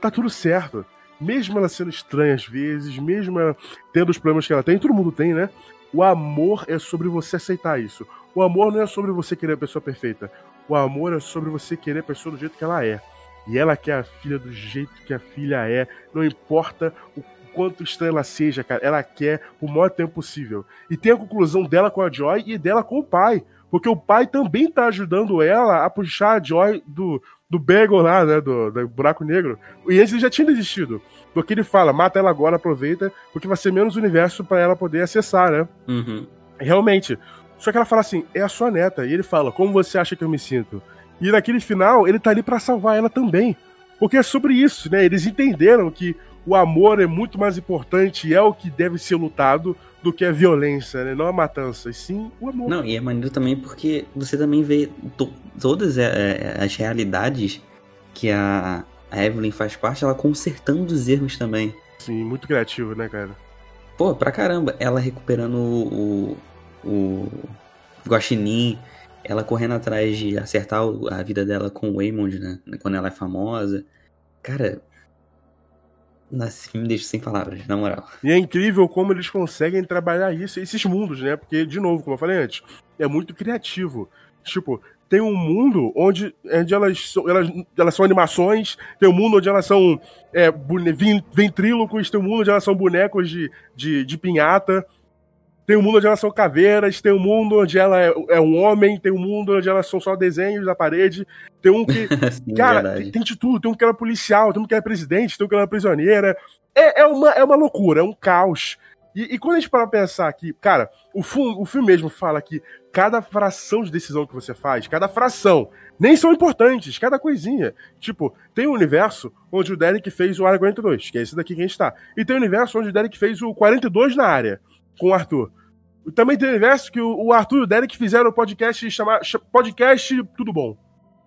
tá tudo certo. Mesmo ela sendo estranha às vezes, mesmo ela tendo os problemas que ela tem, todo mundo tem, né? O amor é sobre você aceitar isso. O amor não é sobre você querer a pessoa perfeita. O amor é sobre você querer a pessoa do jeito que ela é. E ela quer a filha do jeito que a filha é. Não importa o quanto estranha ela seja, cara. Ela quer o maior tempo possível. E tem a conclusão dela com a Joy e dela com o pai. Porque o pai também tá ajudando ela a puxar a Joy do, do bagel lá, né? Do, do buraco negro. E antes ele já tinha desistido. Porque ele fala, mata ela agora, aproveita, porque vai ser menos universo para ela poder acessar, né? Uhum. Realmente. Só que ela fala assim, é a sua neta. E ele fala, como você acha que eu me sinto? E naquele final, ele tá ali pra salvar ela também. Porque é sobre isso, né? Eles entenderam que o amor é muito mais importante e é o que deve ser lutado do que a violência, né? Não a matança, e sim o amor. Não, e é maneiro também porque você também vê to- todas é, é, as realidades que a, a Evelyn faz parte, ela consertando os erros também. Sim, muito criativo, né, cara? Pô, pra caramba, ela recuperando o, o, o Guaxinim, ela correndo atrás de acertar a vida dela com o Waymond, né? Quando ela é famosa. Cara, esse filme deixa sem palavras, na moral. E é incrível como eles conseguem trabalhar isso, esses mundos, né? Porque, de novo, como eu falei antes, é muito criativo. Tipo, tem um mundo onde, onde elas, elas, elas são animações, tem um mundo onde elas são é, ventrílocos, tem um mundo onde elas são bonecos de, de, de pinhata, tem um mundo onde elas são caveiras, tem um mundo onde ela é, é um homem, tem um mundo onde elas são só desenhos da parede, tem um que Sim, Cara, é verdade. tem, tem de tudo. Tem um que era policial, tem um que era presidente, tem um que era prisioneira. É, é, uma, é uma loucura, é um caos. E, e quando a gente para pensar que, cara, o, o filme mesmo fala que cada fração de decisão que você faz, cada fração, nem são importantes, cada coisinha. Tipo, tem um universo onde o Derek fez o Área 42, que é esse daqui que a gente tá. E tem um universo onde o Derek fez o 42 na área, com o Arthur. Também tem um universo que o, Arthur e o Derek fizeram o podcast chamar cha- Podcast Tudo Bom.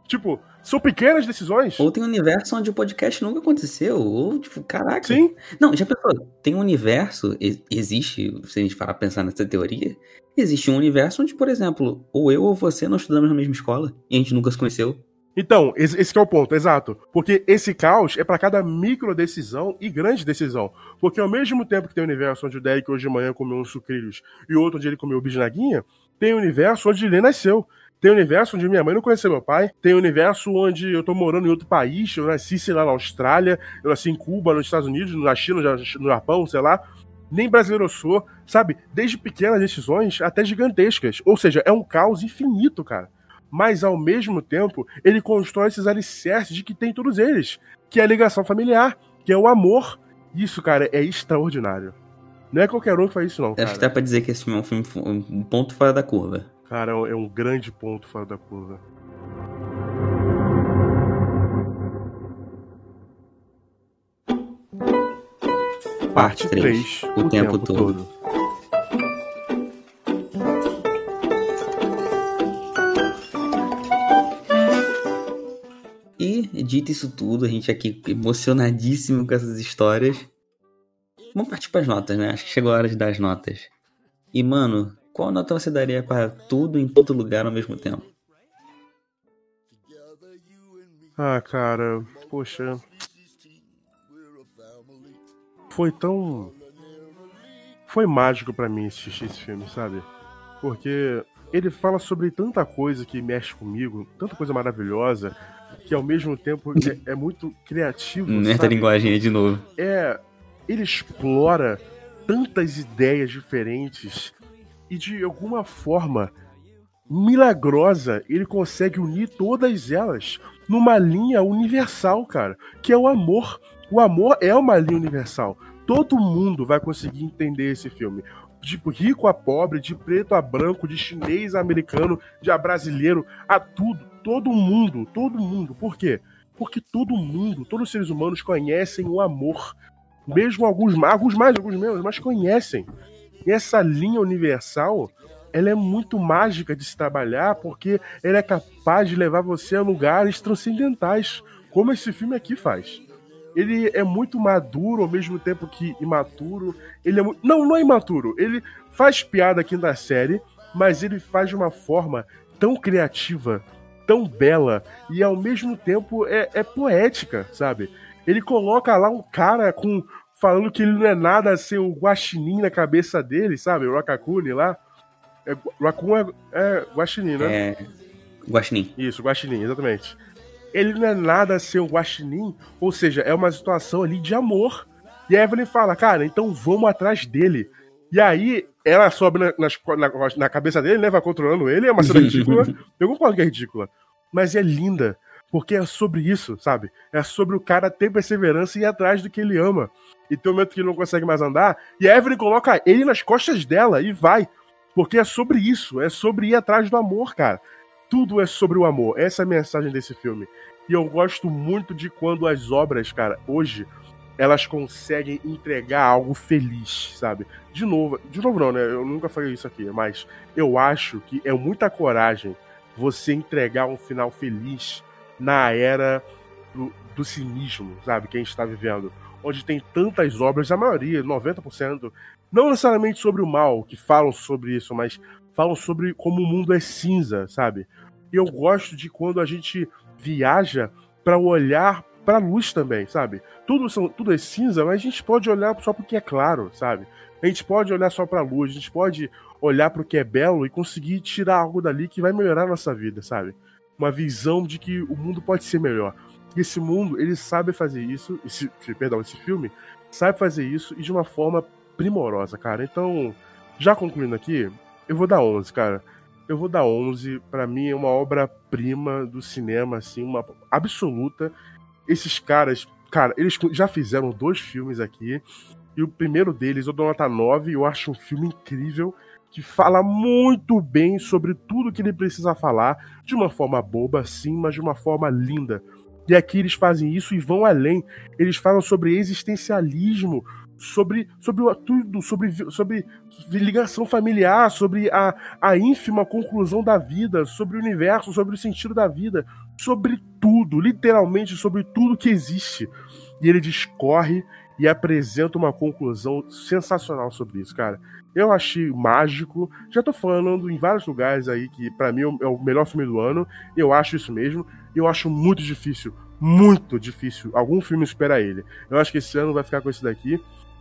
Tipo, são pequenas decisões. Ou tem um universo onde o podcast nunca aconteceu. Ou, tipo, caraca. Sim, Não, já pensou? Tem um universo, existe, se a gente parar pensar nessa teoria, existe um universo onde, por exemplo, ou eu ou você não estudamos na mesma escola e a gente nunca se conheceu. Então, esse é o ponto, exato. Porque esse caos é pra cada micro decisão e grande decisão. Porque ao mesmo tempo que tem o universo onde o Derek hoje de manhã comeu uns sucrilhos e outro onde ele comeu bisnaguinha, tem o universo onde ele nasceu. Tem o universo onde minha mãe não conheceu meu pai. Tem o universo onde eu tô morando em outro país. Eu nasci, sei lá, na Austrália. Eu nasci em Cuba, nos Estados Unidos, na China, no Japão, sei lá. Nem brasileiro eu sou, sabe? Desde pequenas decisões até gigantescas. Ou seja, é um caos infinito, cara. Mas ao mesmo tempo ele constrói esses alicerces de que tem todos eles, que é a ligação familiar, que é o amor. Isso, cara, é extraordinário. Não é qualquer um que faz isso, não. Acho que dá pra dizer que esse filme é um, filme, um ponto fora da curva. Cara, é um grande ponto fora da curva. Parte 3. O, o tempo, tempo, todo. todo. Dito isso tudo, a gente aqui emocionadíssimo com essas histórias. Vamos partir para as notas, né? Acho que chegou a hora de dar as notas. E, mano, qual nota você daria para tudo em todo lugar ao mesmo tempo? Ah, cara, poxa. Foi tão. Foi mágico para mim assistir esse filme, sabe? Porque ele fala sobre tanta coisa que mexe comigo, tanta coisa maravilhosa, que ao mesmo tempo é, é muito criativo. Nessa linguagem aí de novo. É, ele explora tantas ideias diferentes e de alguma forma milagrosa ele consegue unir todas elas numa linha universal, cara, que é o amor. O amor é uma linha universal. Todo mundo vai conseguir entender esse filme. De rico a pobre, de preto a branco, de chinês a americano, de a brasileiro, a tudo. Todo mundo, todo mundo. Por quê? Porque todo mundo, todos os seres humanos conhecem o amor. Mesmo alguns, alguns mais, alguns menos, mas conhecem. E essa linha universal, ela é muito mágica de se trabalhar porque ela é capaz de levar você a lugares transcendentais, como esse filme aqui faz. Ele é muito maduro ao mesmo tempo que imaturo. Ele é mu... não, não é imaturo. Ele faz piada aqui na série, mas ele faz de uma forma tão criativa, tão bela e ao mesmo tempo é, é poética, sabe? Ele coloca lá um cara com falando que ele não é nada sem o guaxinim na cabeça dele, sabe? O Rakakuni lá. É, Raccoon é, é guaxinim, né? É. Guaxinim. Isso, guaxinim, exatamente. Ele não é nada sem o guaxinim, ou seja, é uma situação ali de amor. E a Evelyn fala, cara, então vamos atrás dele. E aí, ela sobe na, na, na cabeça dele, né? Vai controlando ele, é uma cena ridícula. Eu concordo que é ridícula. Mas é linda. Porque é sobre isso, sabe? É sobre o cara ter perseverança e ir atrás do que ele ama. E tem um momento que ele não consegue mais andar, e a Evelyn coloca ele nas costas dela e vai. Porque é sobre isso, é sobre ir atrás do amor, cara. Tudo é sobre o amor. Essa é a mensagem desse filme. E eu gosto muito de quando as obras, cara, hoje, elas conseguem entregar algo feliz, sabe? De novo, de novo não, né? Eu nunca falei isso aqui, mas eu acho que é muita coragem você entregar um final feliz na era do, do cinismo, sabe? Que a gente está vivendo. Onde tem tantas obras, a maioria, 90%, não necessariamente sobre o mal, que falam sobre isso, mas falam sobre como o mundo é cinza, sabe? Eu gosto de quando a gente viaja para olhar para a luz também, sabe? Tudo, são, tudo é cinza, mas a gente pode olhar só porque é claro, sabe? A gente pode olhar só para a luz, a gente pode olhar para o que é belo e conseguir tirar algo dali que vai melhorar a nossa vida, sabe? uma visão de que o mundo pode ser melhor. Esse mundo, ele sabe fazer isso, esse, perdão, esse filme sabe fazer isso e de uma forma primorosa, cara. Então, já concluindo aqui, eu vou dar 11, cara. Eu vou dar 11, para mim é uma obra-prima do cinema, assim, uma absoluta. Esses caras, cara, eles já fizeram dois filmes aqui, e o primeiro deles eu dou nota 9, eu acho um filme incrível que fala muito bem sobre tudo que ele precisa falar, de uma forma boba, sim, mas de uma forma linda. E aqui eles fazem isso e vão além. Eles falam sobre existencialismo, sobre, sobre tudo, sobre, sobre ligação familiar, sobre a, a ínfima conclusão da vida, sobre o universo, sobre o sentido da vida, sobre tudo, literalmente sobre tudo que existe. E ele discorre e apresenta uma conclusão sensacional sobre isso, cara. Eu achei mágico. Já tô falando em vários lugares aí que para mim é o melhor filme do ano. Eu acho isso mesmo. Eu acho muito difícil, muito difícil algum filme esperar ele. Eu acho que esse ano vai ficar com esse daqui.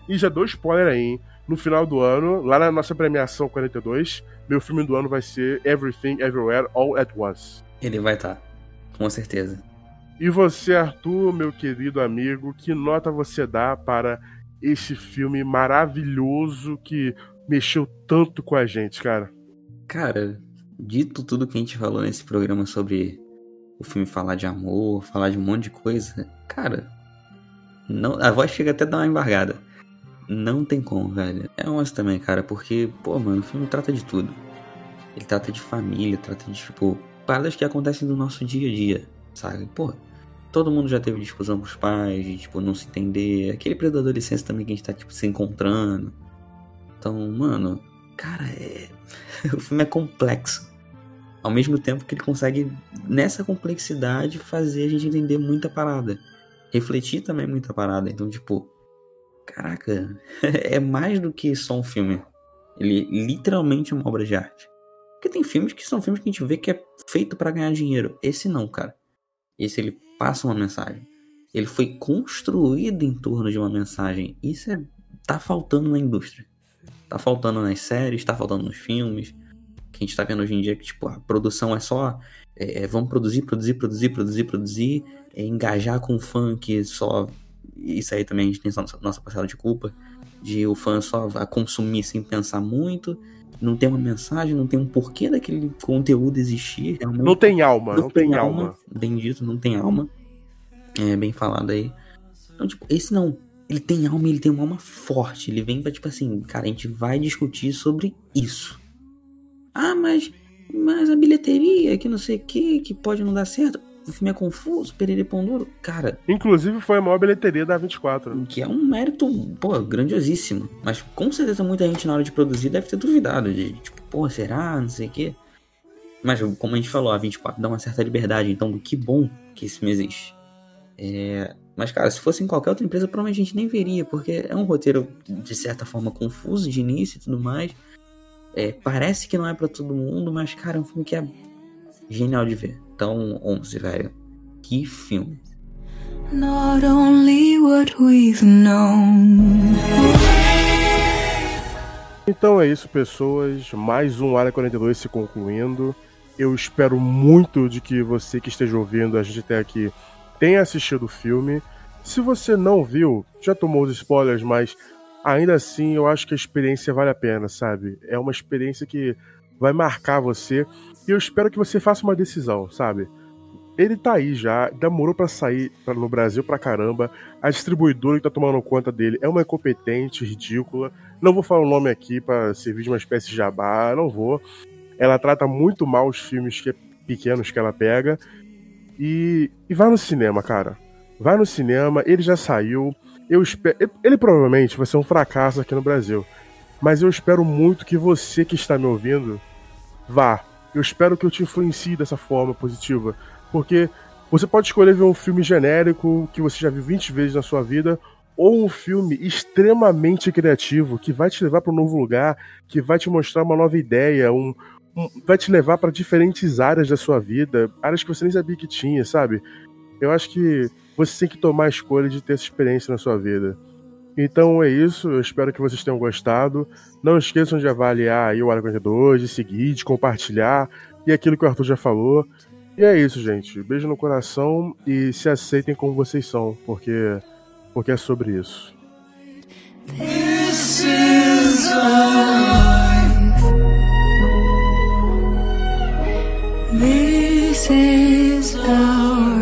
E já dou spoiler aí, hein? No final do ano, lá na nossa premiação 42, meu filme do ano vai ser Everything Everywhere All at Once. Ele vai estar, tá, com certeza. E você, Arthur, meu querido amigo, que nota você dá para esse filme maravilhoso que mexeu tanto com a gente, cara? Cara, dito tudo que a gente falou nesse programa sobre o filme falar de amor, falar de um monte de coisa, cara, não, a voz chega até a dar uma embargada. Não tem como, velho. É um também, cara, porque, pô, mano, o filme trata de tudo. Ele trata de família, trata de, tipo, paradas que acontecem no nosso dia a dia, sabe? Pô, todo mundo já teve discussão com os pais, de, tipo, não se entender. Aquele período da também que a gente tá, tipo, se encontrando. Então, mano, cara, é... o filme é complexo. Ao mesmo tempo que ele consegue, nessa complexidade, fazer a gente entender muita parada. Refletir também muita parada. Então, tipo, caraca, é mais do que só um filme. Ele literalmente é uma obra de arte. Porque tem filmes que são filmes que a gente vê que é feito para ganhar dinheiro. Esse não, cara. Esse ele passa uma mensagem. Ele foi construído em torno de uma mensagem. Isso é, tá faltando na indústria. Tá faltando nas séries, tá faltando nos filmes. Que a gente tá vendo hoje em dia que, tipo, a produção é só. É, é vamos produzir, produzir, produzir, produzir, produzir. É, engajar com o funk só. Isso aí também a gente tem nossa, nossa parcela de culpa. De o fã só a consumir sem pensar muito não tem uma mensagem, não tem um porquê daquele conteúdo existir. Realmente. Não tem alma, não, não tem, tem alma. alma. Bem dito, não tem alma. É bem falado aí. Então, tipo, esse não. Ele tem alma, ele tem uma alma forte. Ele vem pra, tipo assim, cara, a gente vai discutir sobre isso. Ah, mas. Mas a bilheteria, que não sei o que, que pode não dar certo o filme é confuso, Perere Pão Duro, cara. Inclusive foi a maior bilheteria da 24. Que é um mérito, pô, grandiosíssimo. Mas com certeza muita gente na hora de produzir deve ter duvidado de, tipo, pô, será? Não sei o quê. Mas como a gente falou, a 24 dá uma certa liberdade, então que bom que esse filme existe. É... Mas, cara, se fosse em qualquer outra empresa, provavelmente a gente nem veria, porque é um roteiro, de certa forma, confuso de início e tudo mais. É, parece que não é para todo mundo, mas, cara, é um filme que é genial de ver. Então, 11, velho. Que filme. Not only what we've known. Então é isso, pessoas. Mais um Área 42 se concluindo. Eu espero muito de que você que esteja ouvindo a gente até aqui tenha assistido o filme. Se você não viu, já tomou os spoilers, mas ainda assim eu acho que a experiência vale a pena, sabe? É uma experiência que vai marcar você. E eu espero que você faça uma decisão, sabe? Ele tá aí já, demorou para sair no Brasil pra caramba. A distribuidora que tá tomando conta dele é uma incompetente, ridícula. Não vou falar o nome aqui para servir de uma espécie de jabá, não vou. Ela trata muito mal os filmes que, pequenos que ela pega. E, e vai no cinema, cara. Vai no cinema, ele já saiu. Eu espero. Ele provavelmente vai ser um fracasso aqui no Brasil. Mas eu espero muito que você que está me ouvindo vá. Eu espero que eu te influencie dessa forma positiva. Porque você pode escolher ver um filme genérico que você já viu 20 vezes na sua vida, ou um filme extremamente criativo que vai te levar para um novo lugar, que vai te mostrar uma nova ideia, um, um vai te levar para diferentes áreas da sua vida, áreas que você nem sabia que tinha, sabe? Eu acho que você tem que tomar a escolha de ter essa experiência na sua vida. Então é isso, eu espero que vocês tenham gostado. Não esqueçam de avaliar o Área 42, de seguir, de compartilhar e aquilo que o Arthur já falou. E é isso, gente. Beijo no coração e se aceitem como vocês são, porque, porque é sobre isso. This is. This is.